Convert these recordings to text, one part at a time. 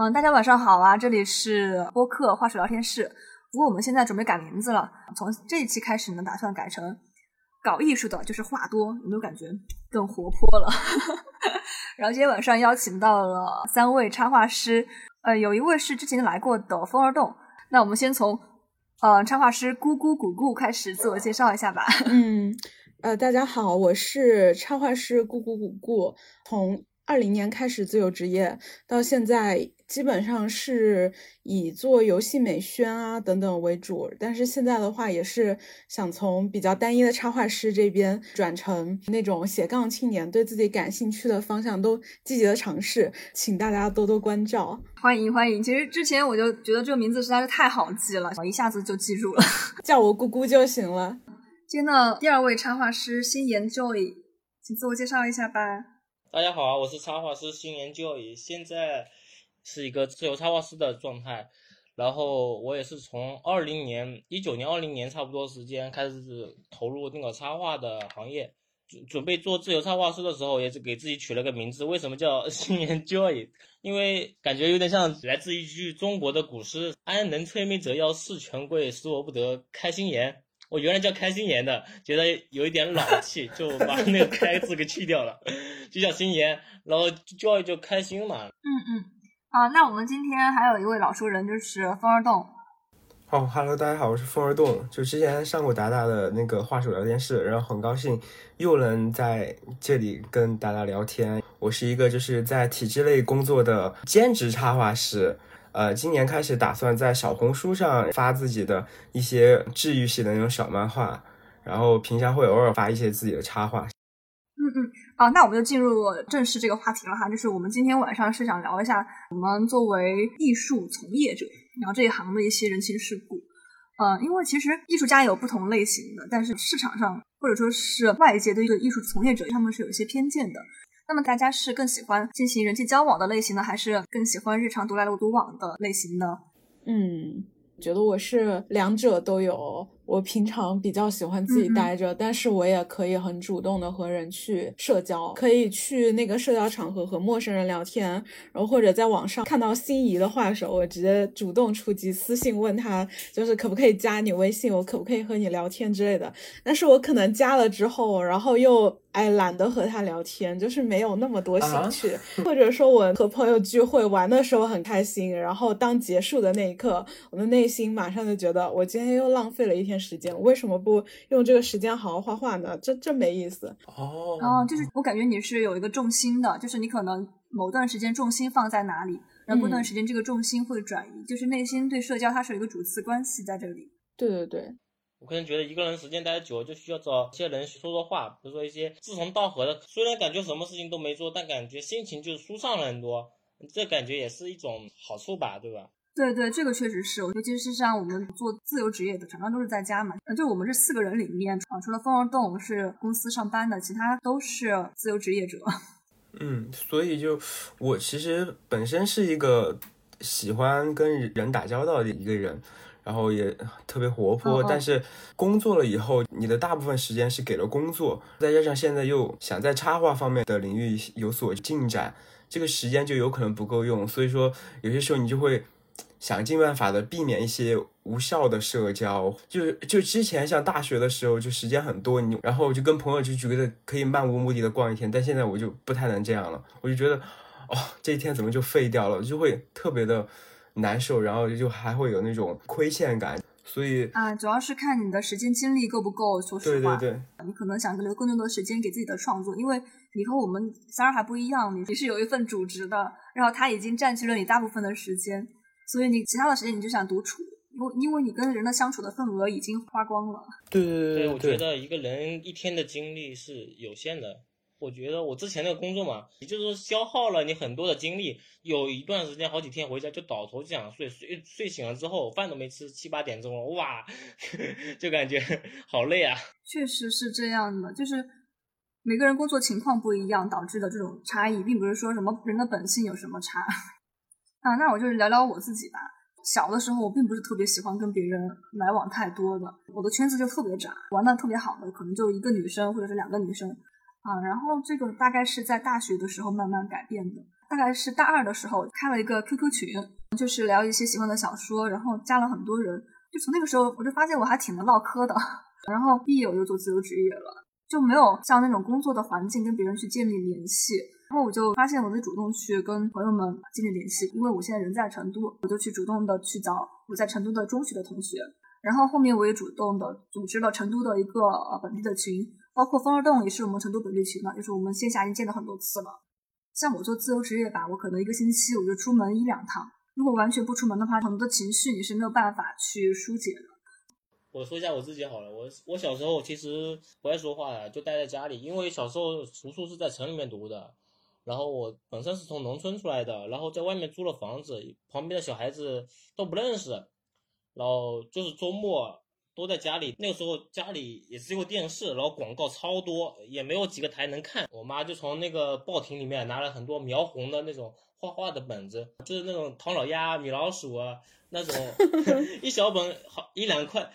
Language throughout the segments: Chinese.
嗯，大家晚上好啊！这里是播客话术聊天室。不过我们现在准备改名字了，从这一期开始呢，打算改成搞艺术的，就是话多，有没有感觉更活泼了？然后今天晚上邀请到了三位插画师，呃，有一位是之前来过的风儿动。那我们先从呃插画师咕咕咕咕开始自我介绍一下吧。嗯，呃，大家好，我是插画师咕咕咕咕，从二零年开始自由职业，到现在。基本上是以做游戏美宣啊等等为主，但是现在的话也是想从比较单一的插画师这边转成那种斜杠青年，对自己感兴趣的方向都积极的尝试，请大家多多关照，欢迎欢迎。其实之前我就觉得这个名字实在是太好记了，我一下子就记住了，叫我姑姑就行了。今天的第二位插画师新研 Joy，请自我介绍一下吧。大家好啊，我是插画师新研 Joy，现在。是一个自由插画师的状态，然后我也是从二零年、一九年、二零年差不多时间开始投入那个插画的行业，准准备做自由插画师的时候，也是给自己取了个名字。为什么叫新年 Joy？因为感觉有点像来自一句中国的古诗：“安能摧眉折腰事权贵，使我不得开心颜。”我原来叫开心颜的，觉得有一点老气，就把那个“开”字给去掉了，就叫心妍。然后 Joy 就开心嘛。嗯嗯。啊，那我们今天还有一位老熟人，就是风儿洞。哦哈喽，大家好，我是风儿洞。就之前上过达达的那个画手聊天室，然后很高兴又能在这里跟达达聊天。我是一个就是在体制内工作的兼职插画师，呃，今年开始打算在小红书上发自己的一些治愈系的那种小漫画，然后平常会偶尔发一些自己的插画。嗯嗯。啊，那我们就进入正式这个话题了哈，就是我们今天晚上是想聊一下我们作为艺术从业者，然后这一行的一些人情世故。呃，因为其实艺术家有不同类型的，但是市场上或者说是外界对一个艺术从业者，他们是有一些偏见的。那么大家是更喜欢进行人际交往的类型呢，还是更喜欢日常独来独往的类型呢？嗯，觉得我是两者都有。我平常比较喜欢自己待着，但是我也可以很主动的和人去社交，可以去那个社交场合和陌生人聊天，然后或者在网上看到心仪的画手，我直接主动出击，私信问他，就是可不可以加你微信，我可不可以和你聊天之类的。但是我可能加了之后，然后又哎懒得和他聊天，就是没有那么多兴趣，或者说我和朋友聚会玩的时候很开心，然后当结束的那一刻，我的内心马上就觉得我今天又浪费了一天。时间为什么不用这个时间好好画画呢？这这没意思哦。哦，就是我感觉你是有一个重心的，就是你可能某段时间重心放在哪里，然后过段时间这个重心会转移，就是内心对社交它是有一个主次关系在这里。对对对，我个人觉得一个人时间待久了，就需要找一些人说说话，比如说一些志同道合的，虽然感觉什么事情都没做，但感觉心情就是舒畅了很多，这感觉也是一种好处吧，对吧？对对，这个确实是，尤其是像我们做自由职业的，常常都是在家嘛。呃，就我们这四个人里面啊，除了风儿洞是公司上班的，其他都是自由职业者。嗯，所以就我其实本身是一个喜欢跟人打交道的一个人，然后也特别活泼。但是工作了以后，你的大部分时间是给了工作，再加上现在又想在插画方面的领域有所进展，这个时间就有可能不够用。所以说，有些时候你就会。想尽办法的避免一些无效的社交，就就之前像大学的时候，就时间很多，你然后就跟朋友就觉得可以漫无目的的逛一天，但现在我就不太能这样了，我就觉得，哦，这一天怎么就废掉了，就会特别的难受，然后就还会有那种亏欠感，所以啊，主要是看你的时间精力够不够，说实话，对对对，你可能想留更多的时间给自己的创作，因为你和我们三儿还不一样，你你是有一份主职的，然后他已经占据了你大部分的时间。所以你其他的时间你就想独处，因为因为你跟人的相处的份额已经花光了。对对对，我觉得一个人一天的精力是有限的。我觉得我之前那个工作嘛，也就是说消耗了你很多的精力，有一段时间好几天回家就倒头就想睡，睡睡醒了之后饭都没吃，七八点钟了，哇，就感觉 好累啊。确实是这样的，就是每个人工作情况不一样导致的这种差异，并不是说什么人的本性有什么差。啊，那我就是聊聊我自己吧。小的时候，我并不是特别喜欢跟别人来往太多的，我的圈子就特别窄，玩的特别好的可能就一个女生或者是两个女生。啊，然后这个大概是在大学的时候慢慢改变的。大概是大二的时候开了一个 QQ 群，就是聊一些喜欢的小说，然后加了很多人。就从那个时候，我就发现我还挺能唠嗑的。然后毕业我就做自由职业了，就没有像那种工作的环境跟别人去建立联系。然后我就发现我得主动去跟朋友们建立联系，因为我现在人在成都，我就去主动的去找我在成都的中学的同学。然后后面我也主动的组织了成都的一个本地的群，包括风儿洞也是我们成都本地群嘛，就是我们线下已经见了很多次了。像我做自由职业吧，我可能一个星期我就出门一两趟。如果完全不出门的话，很多的情绪你是没有办法去疏解的。我说一下我自己好了，我我小时候其实不爱说话呀，就待在家里，因为小时候读书是在城里面读的，然后我本身是从农村出来的，然后在外面租了房子，旁边的小孩子都不认识，然后就是周末都在家里，那个时候家里也只有电视，然后广告超多，也没有几个台能看，我妈就从那个报亭里面拿了很多描红的那种画画的本子，就是那种唐老鸭、米老鼠啊那种，一小本好一两块。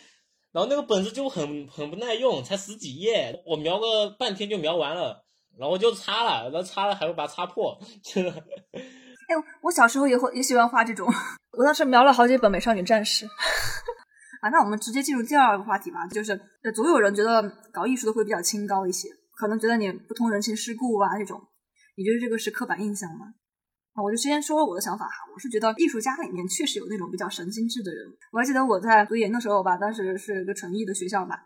然后那个本子就很很不耐用，才十几页，我描个半天就描完了，然后我就擦了，然后擦了还会把它擦破，真的。哎，我小时候也会也喜欢画这种，我当时描了好几本《美少女战士》。啊，那我们直接进入第二个话题吧，就是总有人觉得搞艺术的会比较清高一些，可能觉得你不通人情世故啊这种，你觉得这个是刻板印象吗？啊，我就先说我的想法哈，我是觉得艺术家里面确实有那种比较神经质的人。我还记得我在读研的时候吧，当时是一个纯艺的学校吧，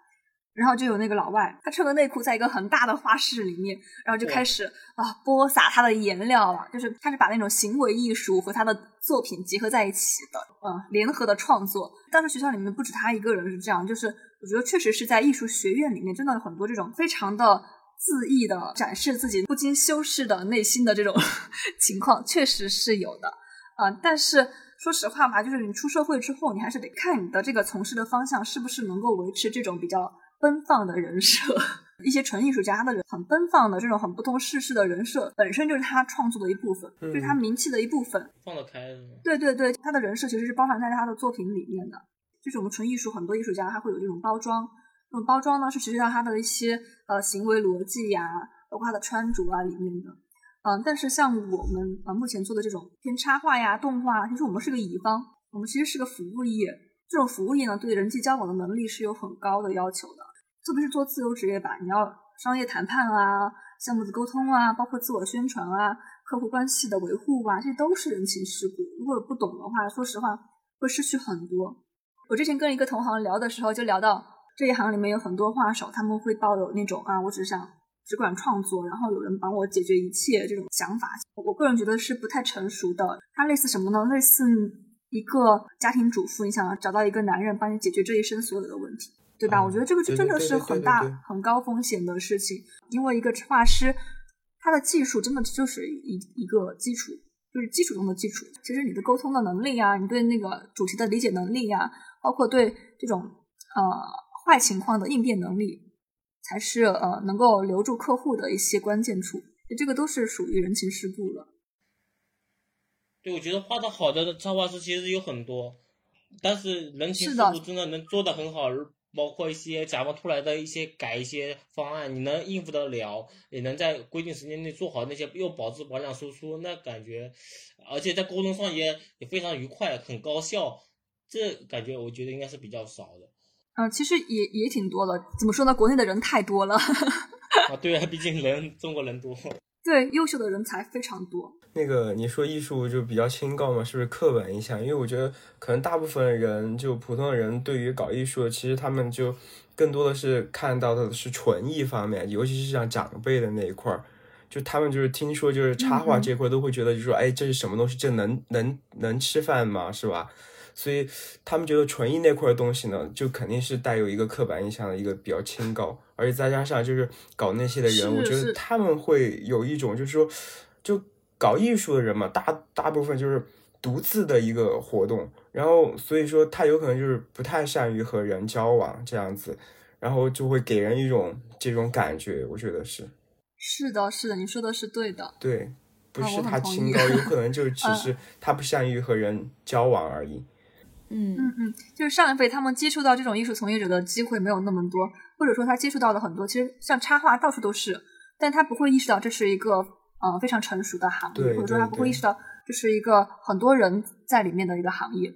然后就有那个老外，他穿个内裤在一个很大的画室里面，然后就开始啊播撒他的颜料了，就是他是把那种行为艺术和他的作品结合在一起的，嗯，联合的创作。当时学校里面不止他一个人是这样，就是我觉得确实是在艺术学院里面真的有很多这种非常的。恣意的展示自己不经修饰的内心的这种 情况，确实是有的啊。但是说实话吧，就是你出社会之后，你还是得看你的这个从事的方向是不是能够维持这种比较奔放的人设。一些纯艺术家的人很奔放的这种很不通世事的人设，本身就是他创作的一部分，就是他名气的一部分。放得开对对对，他的人设其实是包含在他的作品里面的。就是我们纯艺术很多艺术家他会有这种包装。这种包装呢，是实际上他的一些呃行为逻辑呀，包括他的穿着啊里面的，嗯，但是像我们啊目前做的这种偏插画呀、动画，其实我们是个乙方，我们其实是个服务业，这种服务业呢，对人际交往的能力是有很高的要求的，特别是做自由职业吧，你要商业谈判啊、项目的沟通啊，包括自我宣传啊、客户关系的维护啊，这都是人情世故，如果不懂的话，说实话会失去很多。我之前跟一个同行聊的时候，就聊到。这一行里面有很多画手，他们会抱有那种啊，我只想只管创作，然后有人帮我解决一切这种想法。我个人觉得是不太成熟的。它类似什么呢？类似一个家庭主妇，你想找到一个男人帮你解决这一生所有的问题，对吧？我觉得这个就真的是很大很高风险的事情。因为一个画师，他的技术真的就是一一个基础，就是基础中的基础。其实你的沟通的能力啊，你对那个主题的理解能力呀，包括对这种呃。坏情况的应变能力，才是呃能够留住客户的一些关键处。这个都是属于人情世故了。对，我觉得画的好的插画师其实有很多，但是人情世故真的能做的很好，包括一些甲方出来的一些改一些方案，你能应付得了，也能在规定时间内做好那些，又保质保量输出，那感觉，而且在沟通上也也非常愉快，很高效。这感觉我觉得应该是比较少的。嗯，其实也也挺多的。怎么说呢？国内的人太多了。啊，对啊，毕竟人中国人多。对，优秀的人才非常多。那个你说艺术就比较清高嘛，是不是刻板印象？因为我觉得可能大部分人就普通的人对于搞艺术，其实他们就更多的是看到的是纯艺方面，尤其是像长辈的那一块儿，就他们就是听说就是插画这块都会觉得，就说哎，这是什么东西？这能能能吃饭吗？是吧？所以他们觉得纯艺那块的东西呢，就肯定是带有一个刻板印象的一个比较清高，而且再加上就是搞那些的人，我觉得他们会有一种就是说，就搞艺术的人嘛，大大部分就是独自的一个活动，然后所以说他有可能就是不太善于和人交往这样子，然后就会给人一种这种感觉，我觉得是。是的，是的，你说的是对的。对，不是他清高，有可 能就只是他不善于和人交往而已。嗯嗯嗯，就是上一辈他们接触到这种艺术从业者的机会没有那么多，或者说他接触到了很多，其实像插画到处都是，但他不会意识到这是一个呃非常成熟的行业，或者说他不会意识到这是一个很多人在里面的一个行业。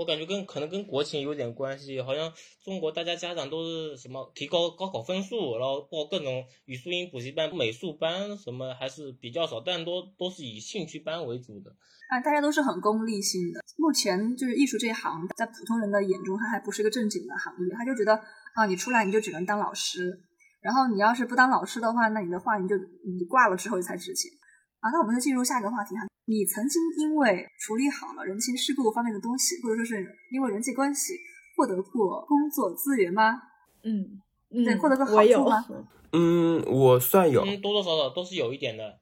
我感觉跟可能跟国情有点关系，好像中国大家家长都是什么提高高考分数，然后报各种语数英补习班、美术班什么还是比较少，但都都是以兴趣班为主的。啊，大家都是很功利性的。目前就是艺术这一行，在普通人的眼中，它还不是一个正经的行业，他就觉得啊，你出来你就只能当老师，然后你要是不当老师的话，那你的画你就你挂了之后才值钱啊。那我们就进入下一个话题哈，你曾经因为处理好了人情世故方面的东西，或者说是因为人际关系获得过工作资源吗？嗯嗯，对获得过好我有处吗嗯，我算有，嗯，多多少少都是有一点的。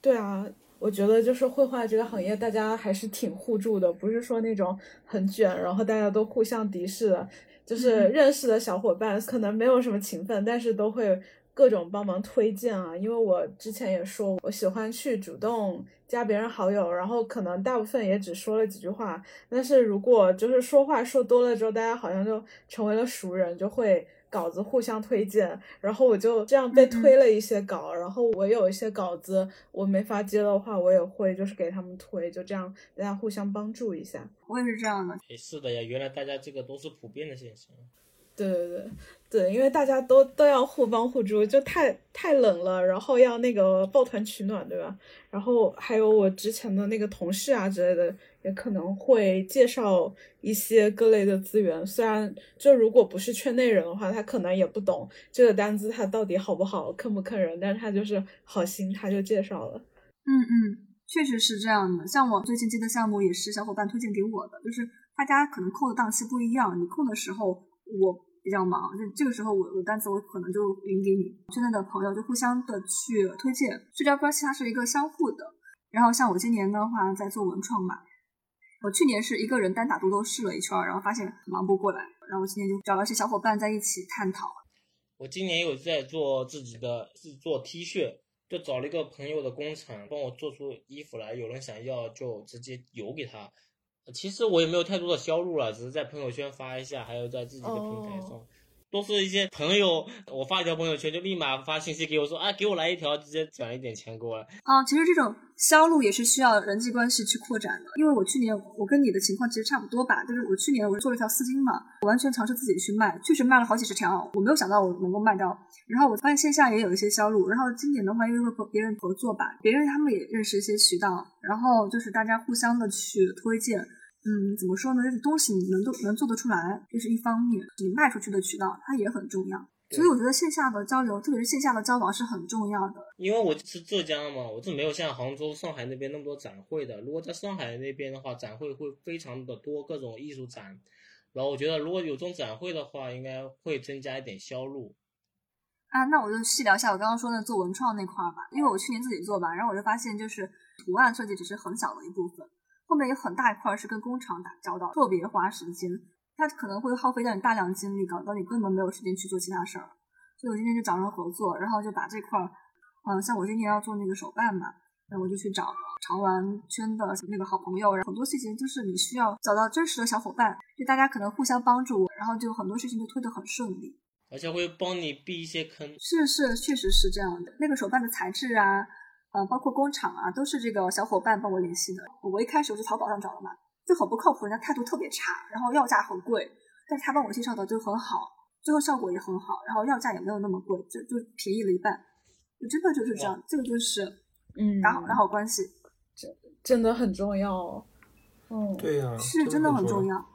对啊，我觉得就是绘画这个行业，大家还是挺互助的，不是说那种很卷，然后大家都互相敌视的。就是嗯认识的小伙伴可能没有什么情分，但是都会各种帮忙推荐啊。因为我之前也说，我喜欢去主动加别人好友，然后可能大部分也只说了几句话，但是如果就是说话说多了之后，大家好像就成为了熟人，就会稿子互相推荐，然后我就这样被推了一些稿，然后我有一些稿子我没法接的话，我也会就是给他们推，就这样大家互相帮助一下。我也是这样的，也是的呀，原来大家这个都是普遍的现象。对对对对，因为大家都都要互帮互助，就太太冷了，然后要那个抱团取暖，对吧？然后还有我之前的那个同事啊之类的，也可能会介绍一些各类的资源。虽然就如果不是圈内人的话，他可能也不懂这个单子他到底好不好，坑不坑人，但是他就是好心，他就介绍了。嗯嗯，确实是这样的。像我最近接的项目也是小伙伴推荐给我的，就是大家可能空的档期不一样，你空的时候我比较忙，就这个时候我我单子我可能就匀给你。现在的朋友就互相的去推荐，社交关系它是一个相互的。然后像我今年的话在做文创嘛，我去年是一个人单打独斗试了一圈，然后发现忙不过来，然后今年就找了一些小伙伴在一起探讨。我今年有在做自己的制作 T 恤，就找了一个朋友的工厂帮我做出衣服来，有人想要就直接邮给他。其实我也没有太多的销路了，只是在朋友圈发一下，还有在自己的平台上。哦都是一些朋友，我发一条朋友圈就立马发信息给我说啊，给我来一条，直接转一点钱过来。啊，其实这种销路也是需要人际关系去扩展的。因为我去年我跟你的情况其实差不多吧，就是我去年我做了一条丝巾嘛，我完全尝试自己去卖，确实卖了好几十条，我没有想到我能够卖掉。然后我发现线下也有一些销路，然后今年的话，因为和别人合作吧，别人他们也认识一些渠道，然后就是大家互相的去推荐。嗯，怎么说呢？就是东西你能都能做得出来，这是一方面，你卖出去的渠道它也很重要。所以我觉得线下的交流，特别是线下的交往是很重要的。因为我是浙江嘛，我是没有像杭州、上海那边那么多展会的。如果在上海那边的话，展会会非常的多，各种艺术展。然后我觉得如果有这种展会的话，应该会增加一点销路。啊，那我就细聊一下我刚刚说的做文创那块儿吧，因为我去年自己做吧，然后我就发现就是图案设计只是很小的一部分，后面有很大一块儿是跟工厂打交道，特别花时间，它可能会耗费掉你大量精力，搞到你根本没有时间去做其他事儿。所以我今天就找人合作，然后就把这块儿，嗯、像我今天要做那个手办嘛，那我就去找潮玩圈的那个好朋友，然后很多事情就是你需要找到真实的小伙伴，就大家可能互相帮助，然后就很多事情就推得很顺利。而且会帮你避一些坑。是是，确实是这样的。那个手办的材质啊，呃，包括工厂啊，都是这个小伙伴帮我联系的。我一开始我就淘宝上找的嘛，就很不靠谱，人家态度特别差，然后要价很贵，但是他帮我介绍的就很好，最后效果也很好，然后要价也没有那么贵，就就便宜了一半，就真的就是这样。这个就是嗯，打好打好关系，真的很重要哦。嗯，对呀、是真的很重要。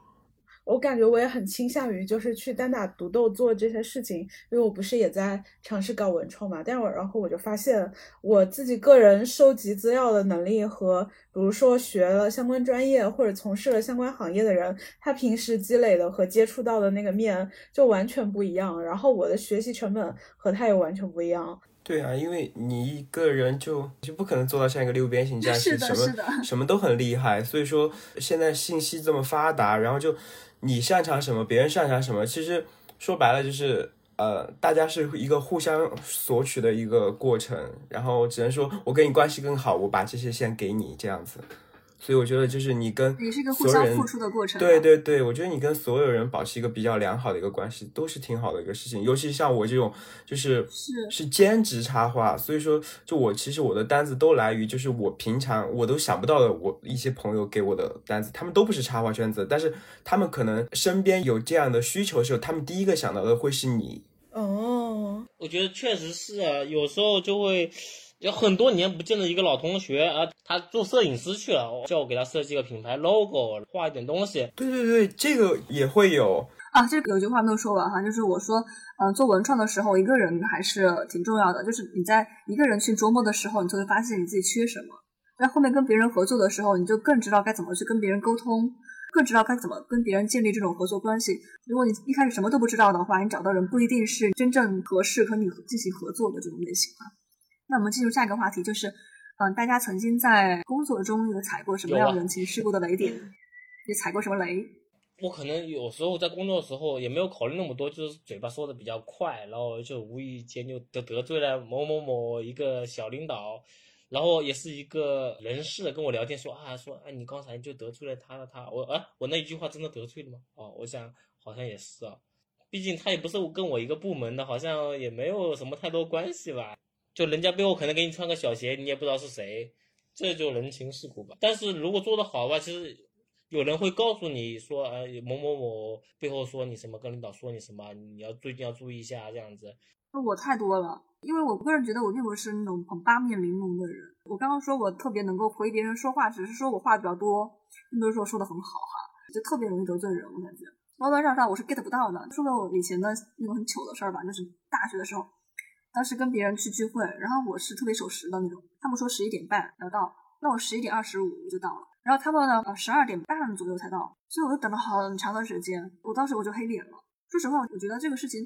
要。我感觉我也很倾向于就是去单打独斗做这些事情，因为我不是也在尝试搞文创嘛，但是我然后我就发现我自己个人收集资料的能力和比如说学了相关专业或者从事了相关行业的人，他平时积累的和接触到的那个面就完全不一样，然后我的学习成本和他也完全不一样。对啊，因为你一个人就就不可能做到像一个六边形战士，是什么什么都很厉害。所以说现在信息这么发达，然后就你擅长什么，别人擅长什么，其实说白了就是呃，大家是一个互相索取的一个过程。然后只能说我跟你关系更好，我把这些先给你这样子。所以我觉得就是你跟也是一个互相付出的过程。对，对对，我觉得你跟所有人保持一个比较良好的一个关系，都是挺好的一个事情。尤其像我这种，就是是是兼职插画，所以说，就我其实我的单子都来于，就是我平常我都想不到的，我一些朋友给我的单子，他们都不是插画圈子，但是他们可能身边有这样的需求的时候，他们第一个想到的会是你。哦，我觉得确实是啊，有时候就会有很多年不见的一个老同学啊，他做摄影师去了，叫我给他设计个品牌 logo，画一点东西。对对对，这个也会有。啊，这个有句话没有说完哈，就是我说，嗯、做文创的时候，一个人还是挺重要的。就是你在一个人去琢磨的时候，你就会发现你自己缺什么。在后面跟别人合作的时候，你就更知道该怎么去跟别人沟通，更知道该怎么跟别人建立这种合作关系。如果你一开始什么都不知道的话，你找到人不一定是真正合适和你进行合作的这种类型啊。那我们进入下一个话题，就是，嗯、大家曾经在工作中有踩过什么样人情世故的雷点？也踩过什么雷？我可能有时候在工作的时候也没有考虑那么多，就是嘴巴说的比较快，然后就无意间就得得罪了某某某一个小领导，然后也是一个人事跟我聊天说啊说哎你刚才就得罪了他了他我啊我那一句话真的得罪了吗？哦，我想好像也是啊，毕竟他也不是跟我一个部门的，好像也没有什么太多关系吧。就人家背后可能给你穿个小鞋，你也不知道是谁，这就人情世故吧。但是如果做得好的话，其实有人会告诉你说，呃，某某某背后说你什么，跟领导说你什么，你要最近要注意一下这样子。我太多了，因为我个人觉得我并不是那种很八面玲珑的人。我刚刚说我特别能够回别人说话，只是说我话比较多，并不是说说的很好哈，就特别容易得罪人。我感觉弯弯绕绕我是 get 不到的。说个我以前的那种很糗的事儿吧，就是大学的时候，当时跟别人去聚会，然后我是特别守时的那种，他们说十一点半要到，那我十一点二十五就到了，然后他们呢呃十二点半左右才到，所以我就等了很长的时间，我当时我就黑脸了。说实话，我觉得这个事情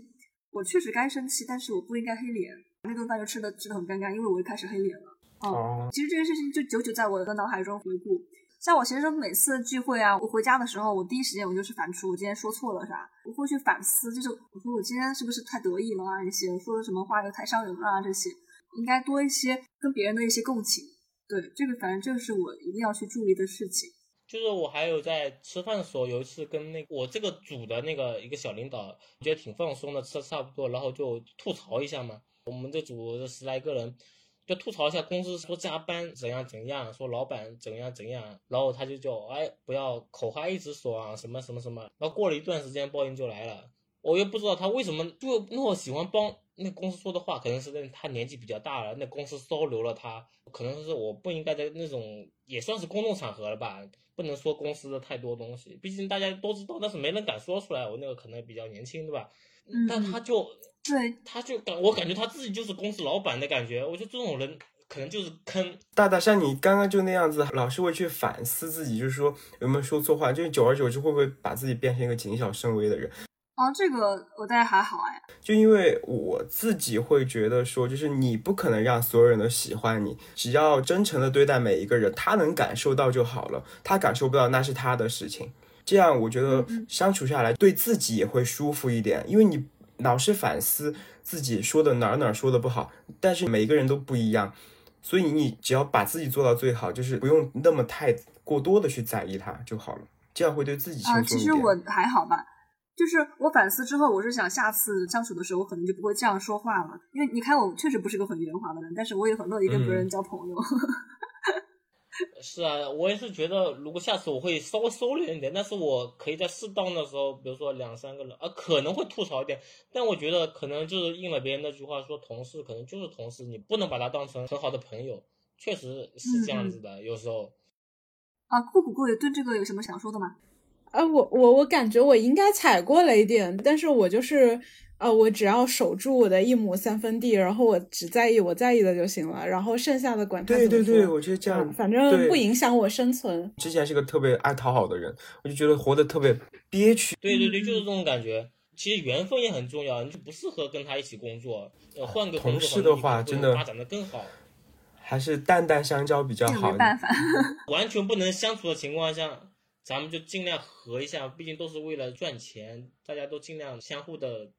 我确实该生气，但是我不应该黑脸。那顿饭就吃的吃的很尴尬，因为我一开始黑脸了。哦，其实这件事情就久久在我的脑海中回顾。像我其实每次聚会啊，我回家的时候，我第一时间我就是反刍我今天说错了啥，我会去反思，就是我说我今天是不是太得意了啊？这些说的什么话又太伤人了啊？这些应该多一些跟别人的一些共情。对，这个反正这是我一定要去注意的事情。就是我还有在吃饭的时候，有一次跟那我这个组的那个一个小领导，觉得挺放松的，吃的差不多，然后就吐槽一下嘛。我们这组十来个人，就吐槽一下公司说加班怎样怎样，说老板怎样怎样，然后他就叫哎不要口嗨一直说啊什么什么什么，然后过了一段时间报应就来了，我又不知道他为什么就那么喜欢帮那公司说的话，可能是那他年纪比较大了，那公司收留了他，可能是我不应该在那种也算是公众场合了吧，不能说公司的太多东西，毕竟大家都知道，但是没人敢说出来。我那个可能比较年轻，对吧？嗯但他就对，他就感我感觉他自己就是公司老板的感觉，我觉得这种人可能就是坑。大大像你刚刚就那样子，老是会去反思自己，就是说有没有说错话，就是久而久之会不会把自己变成一个谨小慎微的人？哦，这个我大概还好哎。就因为我自己会觉得说，就是你不可能让所有人都喜欢你，只要真诚的对待每一个人，他能感受到就好了，他感受不到那是他的事情。这样我觉得相处下来对自己也会舒服一点，因为你老是反思自己说的哪儿哪儿说的不好，但是每个人都不一样，所以你只要把自己做到最好，就是不用那么太过多的去在意他就好了，这样会对自己轻啊，松一点。其实我还好吧，就是我反思之后，我是想下次相处的时候，我可能就不会这样说话了。因为你看，我确实不是个很圆滑的人，但是我也很乐意跟别人嗯交朋友。是啊，我也是觉得，如果下次我会稍微收敛一点，但是我可以在适当的时候，比如说两三个人，啊，可能会吐槽一点，但我觉得可能就是应了别人那句话，说同事可能就是同事，你不能把他当成很好的朋友，确实是这样子的，有时候。啊，酷酷有对这个有什么想说的吗？啊，我我我感觉我应该踩过雷点，但是我就是呃，我只要守住我的一亩三分地，然后我只在意我在意的就行了，然后剩下的管他对对对，我觉得这样嗯反正不影响我生存。之前是个特别爱讨好的人，我就觉得活得特别憋屈。对对对，就是这种感觉。其实缘分也很重要，你就不适合跟他一起工作，呃，换个同事的话真的发展的更好。还是淡淡相交比较好没。办法。完全不能相处的情况下，咱们就尽量和一下，毕竟都是为了赚钱，大家都尽量相互的。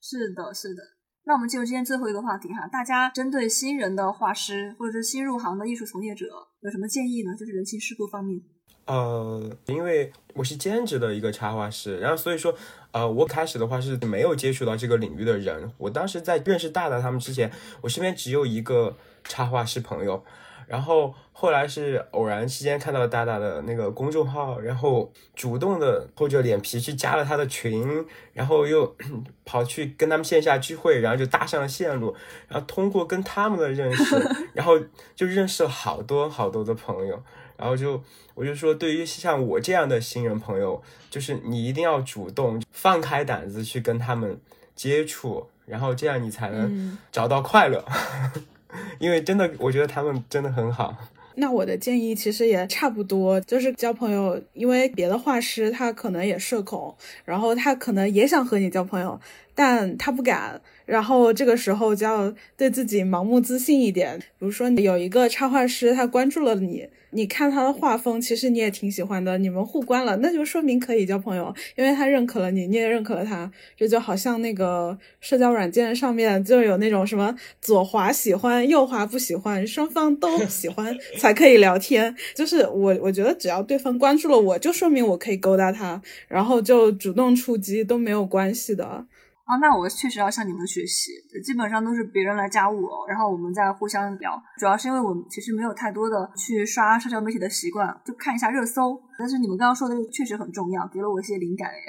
是的，是的。那我们进入今天最后一个话题哈，大家针对新人的画师或者是新入行的艺术从业者有什么建议呢？就是人情世故方面。呃，因为我是兼职的一个插画师，然后所以说，呃，我开始的话是没有接触到这个领域的人。我当时在认识大大他们之前，我身边只有一个插画师朋友。然后后来是偶然之间看到大大的那个公众号，然后主动的厚着脸皮去加了他的群，然后又 跑去跟他们线下聚会，然后就搭上了线路，然后通过跟他们的认识，然后就认识了好多好多的朋友，然后就我就说，对于像我这样的新人朋友，就是你一定要主动放开胆子去跟他们接触，然后这样你才能找到快乐。因为真的，我觉得他们真的很好。那我的建议其实也差不多，就是交朋友。因为别的画师他可能也社恐，然后他可能也想和你交朋友，但他不敢。然后这个时候就要对自己盲目自信一点。比如说，有一个插画师他关注了你。你看他的画风，其实你也挺喜欢的。你们互关了，那就说明可以交朋友，因为他认可了你，你也认可了他。这就好像那个社交软件上面就有那种什么左滑喜欢，右滑不喜欢，双方都喜欢才可以聊天。就是我，我觉得只要对方关注了我，就说明我可以勾搭他，然后就主动出击都没有关系的。啊，那我确实要向你们学习，基本上都是别人来加我，然后我们再互相聊。主要是因为我其实没有太多的去刷社交媒体的习惯，就看一下热搜。但是你们刚刚说的确实很重要，给了我一些灵感耶。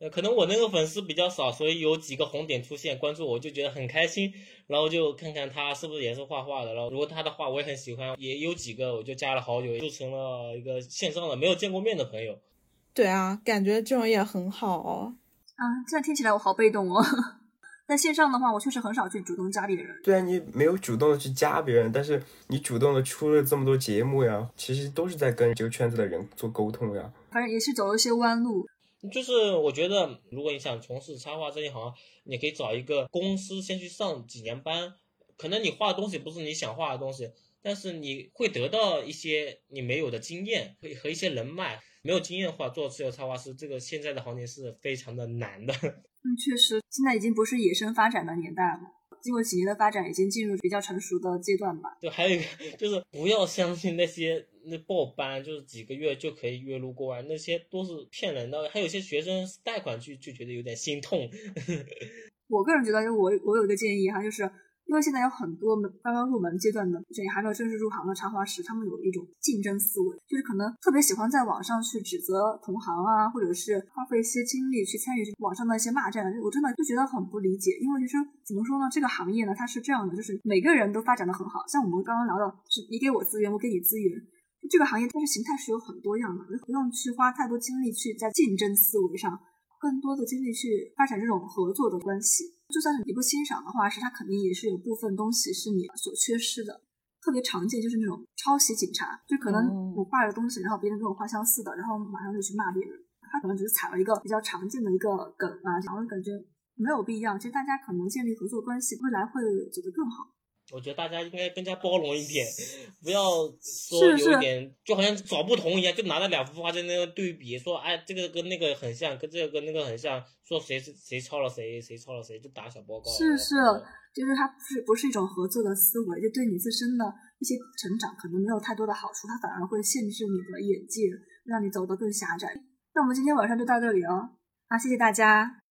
呃，可能我那个粉丝比较少，所以有几个红点出现关注我，就觉得很开心。然后就看看他是不是也是画画的，然后如果他的画我也很喜欢，也有几个我就加了好友，就成了一个线上的没有见过面的朋友。对啊，感觉这种也很好哦。啊，这样听起来我好被动哦。在线上的话，我确实很少去主动加别人。对啊你没有主动的去加别人，但是你主动的出了这么多节目呀，其实都是在跟这个圈子的人做沟通呀。反正也是走了一些弯路。就是我觉得，如果你想从事插画这一行，你可以找一个公司先去上几年班。可能你画的东西不是你想画的东西，但是你会得到一些你没有的经验和和一些人脉。没有经验的话，做自由插画师，这个现在的行情是非常的难的。嗯，确实，现在已经不是野生发展的年代了。经过几年的发展，已经进入比较成熟的阶段吧。对，还有一个就是不要相信那些那报班，就是几个月就可以月入过万，那些都是骗人的。还有些学生贷款去，就觉得有点心痛。我个人觉得，就我我有一个建议哈，就是。因为现在有很多刚刚入门阶段的，这也还没有正式入行的插画师，他们有一种竞争思维，就是可能特别喜欢在网上去指责同行啊，或者是花费一些精力去参与网上的一些骂战。我真的就觉得很不理解，因为其实怎么说呢，这个行业呢，它是这样的，就是每个人都发展的很好，像我们刚刚聊到，是你给我资源，我给你资源，这个行业它是形态是有很多样的，不用去花太多精力去在竞争思维上。更多的精力去发展这种合作的关系，就算是你不欣赏的话，是，他肯定也是有部分东西是你所缺失的。特别常见就是那种抄袭警察，就可能我画的东西，然后别人跟我画相似的，然后马上就去骂别人。他可能只是踩了一个比较常见的一个梗啊，然后感觉没有必要。其实大家可能建立合作关系，未来会走得更好。我觉得大家应该更加包容一点，不要说有点就好像找不同一样，就拿了两幅画在那个对比，说哎这个跟那个很像，跟这个跟那个很像，说谁是谁抄了谁，谁抄了谁，就打小报告。是是，就是它不是不是一种合作的思维，就对你自身的一些成长可能没有太多的好处，它反而会限制你的眼界，让你走得更狭窄。那我们今天晚上就到这里哦，啊谢谢大家。